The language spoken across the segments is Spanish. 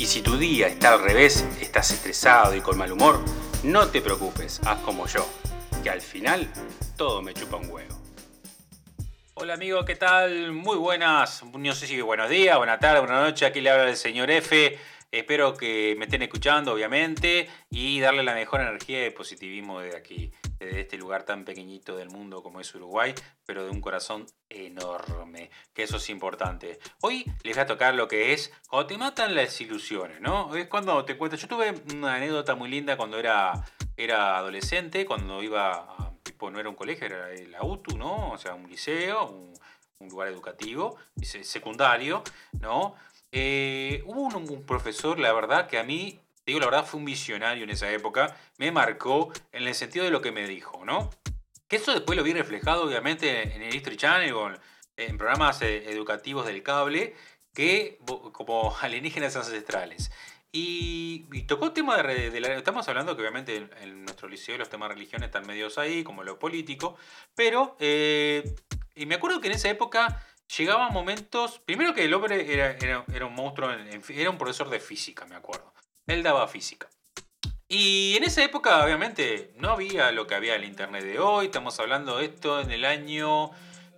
Y si tu día está al revés, estás estresado y con mal humor, no te preocupes, haz como yo, que al final todo me chupa un huevo. Hola amigo, ¿qué tal? Muy buenas, no sé si buenos días, buenas tardes, buenas noches, aquí le habla el señor F. Espero que me estén escuchando, obviamente, y darle la mejor energía y positivismo de aquí, desde este lugar tan pequeñito del mundo como es Uruguay, pero de un corazón enorme, que eso es importante. Hoy les voy a tocar lo que es cuando te matan las ilusiones, ¿no? Es cuando te cuento. Yo tuve una anécdota muy linda cuando era, era adolescente, cuando iba a, tipo, no era un colegio, era la UTU, ¿no? O sea, un liceo, un lugar educativo, secundario, ¿no? Eh, hubo un, profesor, la verdad, que a mí, digo la verdad, fue un visionario en esa época, me marcó en el sentido de lo que me dijo, ¿no? Que eso después lo vi reflejado, obviamente, en el History Channel en programas eh, educativos del cable, que como alienígenas ancestrales. Y, tocó el tema de, de, Estamos hablando que obviamente en, nuestro liceo los temas de religión están medios ahí, como lo político, pero... Eh, y me acuerdo que en esa época llegaban momentos. Primero que el hombre era, era, un monstruo, era un profesor de física, me acuerdo. Él daba física. Y en esa época, obviamente, no había lo que había en el internet de hoy. Estamos hablando de esto en el año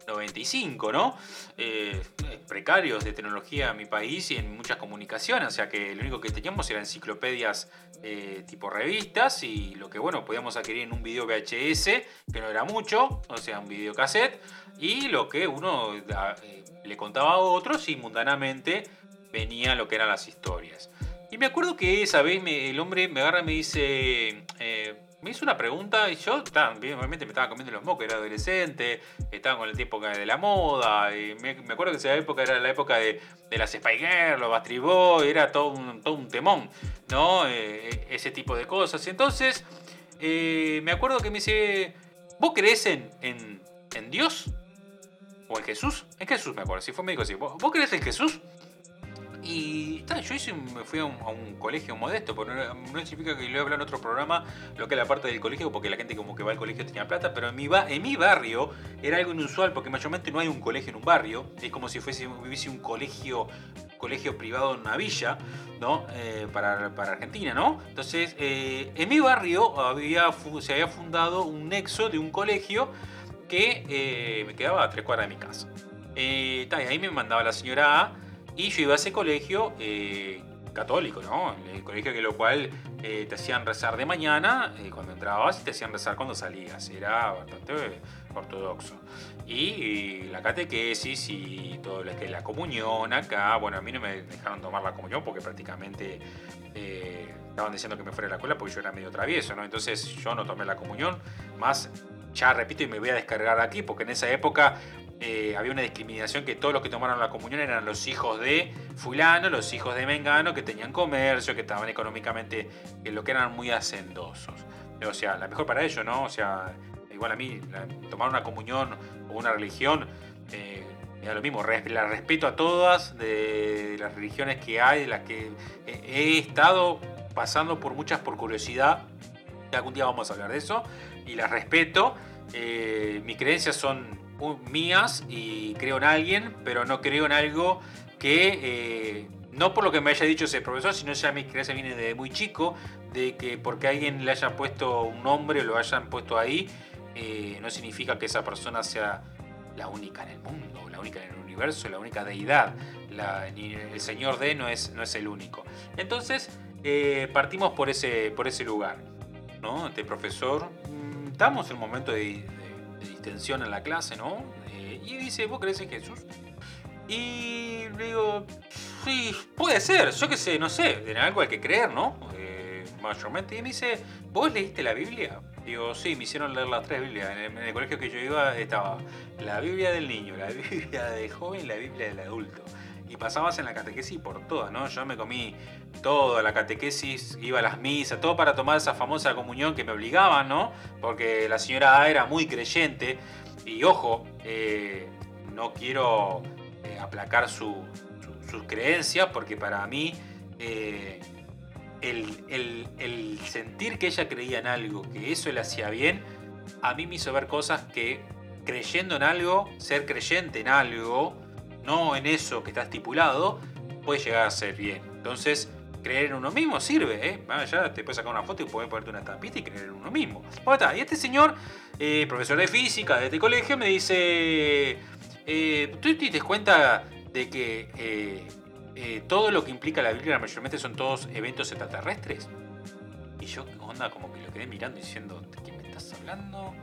95, ¿no? Eh, precarios de tecnología en mi país y en muchas comunicaciones, o sea que lo único que teníamos eran enciclopedias eh, tipo revistas y lo que, bueno, podíamos adquirir en un video VHS, que no era mucho, o sea, un video cassette, y lo que uno eh, le contaba a otros y mundanamente venía lo que eran las historias. Y me acuerdo que esa vez el hombre me agarra y me dice, me hizo una pregunta y yo, obviamente me estaba comiendo los mocos, era adolescente, estaba con el tiempo de la moda, y me, acuerdo que esa época era la época de, las Spy Girls, los Bastry era todo un, todo un temón, ¿no? Eh, ese tipo de cosas. Entonces, eh, me acuerdo que me dice, ¿vos crees en, en, Dios? ¿O en Jesús? En Jesús me acuerdo, si fue médico, sí. ¿Vos, ¿Vos crees en Jesús? Y yo hice, me fui a un, colegio modesto, pero no, significa que lo a hablar en otro programa, lo que es la parte del colegio, porque la gente como que va al colegio tenía plata, pero en mi, en mi barrio era algo inusual, porque mayormente no hay un colegio en un barrio, es como si fuese, hubiese un colegio colegio privado en una villa, ¿no? Eh, para, Argentina, ¿no? Entonces, eh, en mi barrio había, se había fundado un nexo de un colegio que eh, me quedaba a tres cuadras de mi casa. y ahí me mandaba la señora A y yo iba a ese colegio eh, católico, ¿no? El colegio que lo cual eh, te hacían rezar de mañana eh, cuando entrabas y te hacían rezar cuando salías. Era bastante ortodoxo. Y, la catequesis y todo lo que es la comunión acá. Bueno, a mí no me dejaron tomar la comunión porque prácticamente estaban diciendo que me fuera a la escuela porque yo era medio travieso, ¿no? Entonces yo no tomé la comunión. Más, ya repito y me voy a descargar aquí porque en esa época eh, había una discriminación que todos los que tomaron la comunión eran los hijos de fulano, los hijos de Mengano, que tenían comercio, que estaban económicamente, que lo que eran muy hacendosos. O sea, la mejor para ellos, ¿no? O sea, igual a mí, tomar una comunión o una religión, eh, lo mismo, la respeto a todas de las religiones que hay, de las que he estado pasando por muchas por curiosidad. Algún día vamos a hablar de eso. Y las respeto. Eh, mis creencias son mías y creo en alguien, pero no creo en algo que, eh, no por lo que me haya dicho ese profesor, sino ya mi creencia viene de muy chico, de que porque alguien le haya puesto un nombre o lo hayan puesto ahí, eh, no significa que esa persona sea la única en el mundo, la única en el universo, la única deidad. el Señor D no es, no es el único. Entonces, eh, partimos por ese, por ese lugar. ¿no? Este profesor, mm, estamos en un momento de de distensión en la clase, ¿no? Eh, y dice, ¿vos crees en Jesús? Y le digo, sí, puede ser, yo qué sé, no sé, en algo hay que creer, ¿no? Eh, mayormente. Y me dice, ¿vos leíste la Biblia? Digo, sí, me hicieron leer las tres Biblias. En el, colegio que yo iba estaba la Biblia del niño, la Biblia del joven y la Biblia del adulto. Y pasabas en la catequesis por todas, ¿no? Yo me comí toda la catequesis, iba a las misas, todo para tomar esa famosa comunión que me obligaban, ¿no? Porque la señora A era muy creyente y ojo, eh, no quiero eh, aplacar sus creencias porque para mí eh, el, el sentir que ella creía en algo, que eso le hacía bien, a mí me hizo ver cosas que creyendo en algo, ser creyente en algo, no en eso que está estipulado, puede llegar a ser bien. Entonces, creer en uno mismo sirve, ¿eh? ya te puedes sacar una foto y puedes ponerte una tapita y creer en uno mismo. Y este señor, eh, profesor de física de este colegio, me dice, eh, ¿tú te das cuenta de que eh, todo lo que implica la Biblia mayormente son todos eventos extraterrestres? Y yo, onda? Como que lo quedé mirando diciendo, ¿de quién me estás hablando?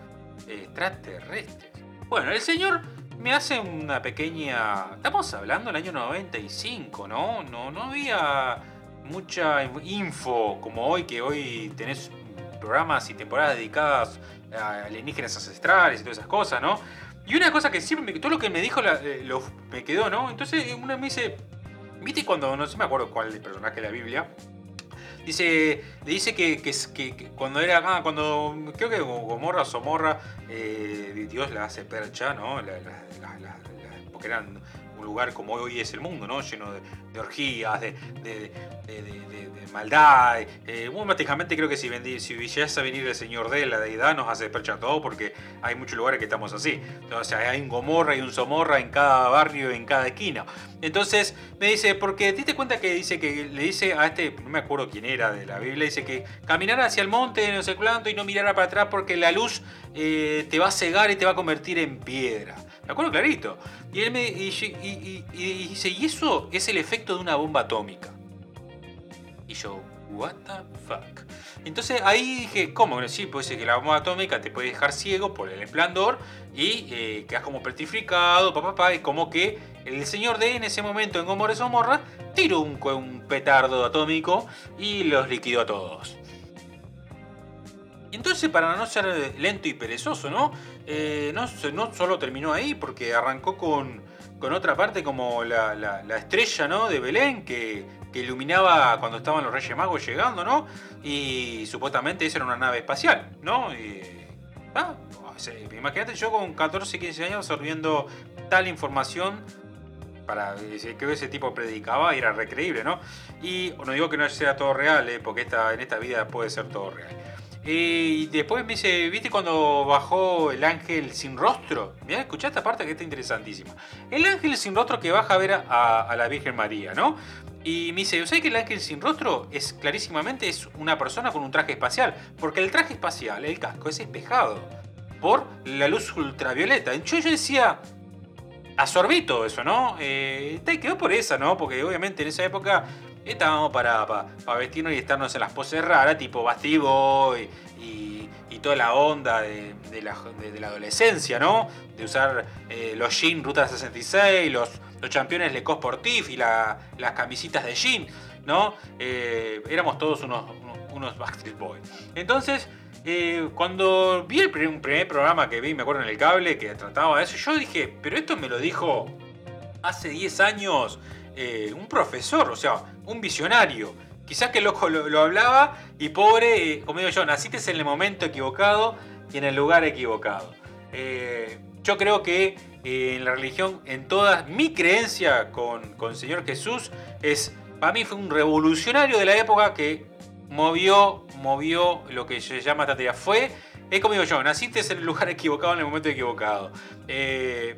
Extraterrestres. Bueno, el señor me hace una pequeña... Estamos hablando del año 95, ¿no? No, no había mucha info como hoy, que hoy tenés programas y temporadas dedicadas a alienígenas ancestrales y todas esas cosas, ¿no? Y una cosa que siempre todo lo que me dijo eh, me quedó, ¿no? Entonces una me dice, ¿viste cuando, no sé, me acuerdo cuál es el personaje de la Biblia? Dice, le dice que, que, cuando era acá, cuando creo que Gomorra, Somorra, eh, Dios la hace percha, ¿no? porque eran un lugar como hoy es el mundo, ¿no? Lleno de, orgías, de, maldad. Eh, creo que si, si viniese a venir el señor de la deidad nos hace despertar todo porque hay muchos lugares que estamos así. Sea, hay un Gomorra y un Somorra en cada barrio, en cada esquina. Entonces me dice, porque te cuenta que dice que le dice a este, no me acuerdo quién era de la Biblia, dice que caminara hacia el monte, no sé cuánto, y no mirara para atrás porque la luz eh, te va a cegar y te va a convertir en piedra. Me acuerdo clarito. Y él me y, dice, y eso es el efecto de una bomba atómica. Y yo, what the fuck. Entonces ahí dije, ¿cómo? Sí, puede ser que la bomba atómica te puede dejar ciego por el esplendor y eh, quedas como petrificado, papá, papá, y como que el señor D en ese momento en Gomorra Somorra tiró un, un petardo atómico y los liquidó a todos. Entonces, para no ser lento y perezoso, ¿no? Eh, no, solo terminó ahí, porque arrancó con, con otra parte como la, la, estrella, ¿no? De Belén, que, que, iluminaba cuando estaban los Reyes Magos llegando, ¿no? Y supuestamente esa era una nave espacial, ¿no? Ah, imagínate yo con 14, 15 años absorbiendo tal información para que ese tipo predicaba y era recreíble, ¿no? Y no digo que no sea todo real, ¿eh? porque esta, en esta vida puede ser todo real. Y después me dice, ¿viste cuando bajó el ángel sin rostro? Mira, escuchá esta parte que está interesantísima. El ángel sin rostro que baja a ver a, la Virgen María, ¿no? Y me dice, ¿sabes que el ángel sin rostro es clarísimamente es una persona con un traje espacial? Porque el traje espacial, el casco, es espejado por la luz ultravioleta. Yo, yo decía, absorbí todo eso, ¿no? Eh, te quedó por esa, ¿no? Porque obviamente en esa época estábamos para, vestirnos y estarnos en las poses raras, tipo Bastibo y, y, toda la onda de, la, adolescencia, ¿no? De usar eh, los jeans Ruta 66, los, los championes Le Sportif y las camisitas de jean, ¿no? Eh, éramos todos unos, unos, Backstreet Boys. Entonces, eh, cuando vi el primer, programa que vi, me acuerdo en el cable, que trataba de eso, yo dije, pero esto me lo dijo hace 10 años un profesor, o sea, un visionario. Quizás que loco lo, hablaba y pobre, eh, como digo yo, naciste en el momento equivocado y en el lugar equivocado. Eh, yo creo que en la religión, en toda mi creencia con, con el Señor Jesús, es, para mí fue un revolucionario de la época que movió, movió lo que se llama esta Fue, es como digo yo, naciste en el lugar equivocado en el momento equivocado.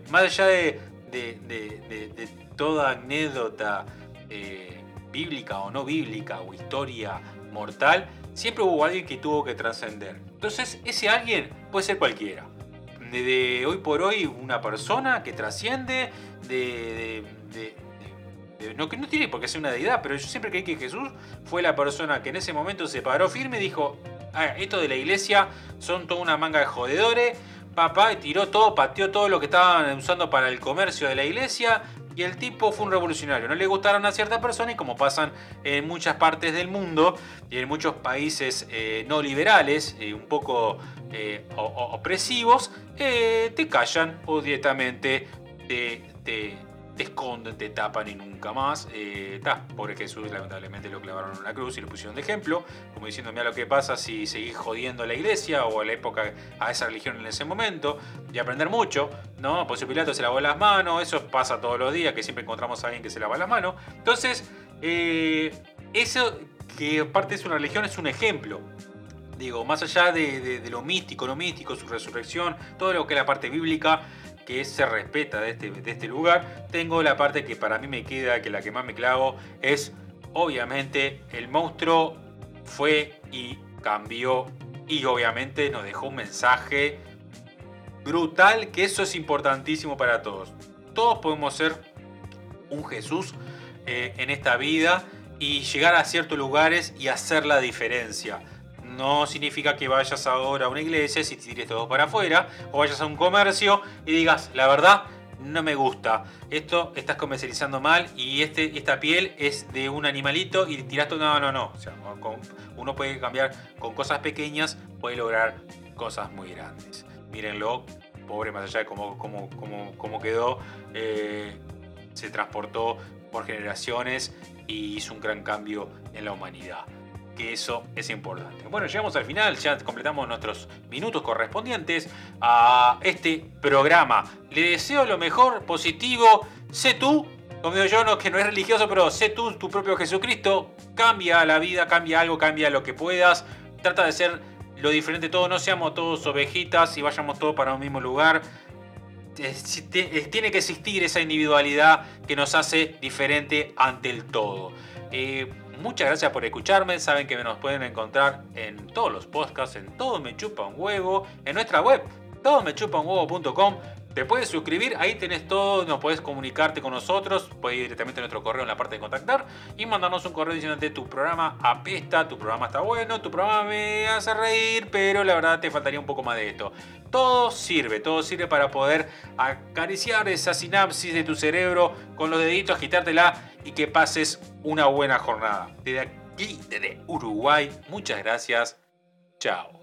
más allá de, de toda anécdota eh, bíblica o no bíblica o historia mortal, siempre hubo alguien que tuvo que trascender. Entonces, ese alguien puede ser cualquiera. De, hoy por hoy, una persona que trasciende, de, no que no tiene por qué ser una deidad, pero yo siempre creí que Jesús fue la persona que en ese momento se paró firme y dijo, ah, esto de la iglesia son toda una manga de jodedores, papá, tiró todo, pateó todo lo que estaban usando para el comercio de la iglesia, y el tipo fue un revolucionario. No le gustaron a cierta persona y como pasan en muchas partes del mundo y en muchos países eh, no liberales, eh, un poco eh, opresivos, te callan o directamente te, te esconden, te tapan y nunca más. Eh, pobre Jesús, lamentablemente lo clavaron en la cruz y lo pusieron de ejemplo, como diciendo, mira lo que pasa si seguís jodiendo a la iglesia o a la época, a esa religión en ese momento, y aprender mucho, ¿no? Pues Pilato se lavó las manos, eso pasa todos los días, que siempre encontramos a alguien que se lava las manos. Entonces, eh, eso que aparte es una religión es un ejemplo. Digo, más allá de, lo místico, lo místico, su resurrección, todo lo que es la parte bíblica, que se respeta de este, de este lugar, tengo la parte que para mí me queda, que la que más me clavo, es obviamente el monstruo fue y cambió y obviamente nos dejó un mensaje brutal, que eso es importantísimo para todos. Todos podemos ser un Jesús eh, en esta vida y llegar a ciertos lugares y hacer la diferencia. No significa que vayas ahora a una iglesia y tires todo para afuera, o vayas a un comercio y digas, la verdad, no me gusta. Esto estás comercializando mal y este, esta piel es de un animalito y tiras todo. No, no, no. O sea, uno puede cambiar con cosas pequeñas, puede lograr cosas muy grandes. Mírenlo, pobre, más allá de cómo, cómo, cómo, cómo quedó, eh, se transportó por generaciones y hizo un gran cambio en la humanidad. Eso es importante. Bueno, llegamos al final, ya completamos nuestros minutos correspondientes a este programa. Le deseo lo mejor, positivo, sé tú, como digo yo, no, que no es religioso, pero sé tú, tu propio Jesucristo, cambia la vida, cambia algo, cambia lo que puedas, trata de ser lo diferente todo, no seamos todos ovejitas y vayamos todos para un mismo lugar tiene que existir esa individualidad que nos hace diferente ante el todo. Eh, muchas gracias por escucharme. Saben que nos pueden encontrar en todos los podcasts, en todo me chupa un huevo, en nuestra web, todo. Te puedes suscribir, ahí tenés todo, no puedes comunicarte con nosotros, puedes ir directamente a nuestro correo en la parte de contactar y mandarnos un correo diciéndote tu programa apesta, tu programa está bueno, tu programa me hace reír, pero la verdad te faltaría un poco más de esto. Todo sirve, todo sirve para poder acariciar esa sinapsis de tu cerebro con los deditos, quitártela y que pases una buena jornada. Desde aquí, desde Uruguay, muchas gracias. Chao.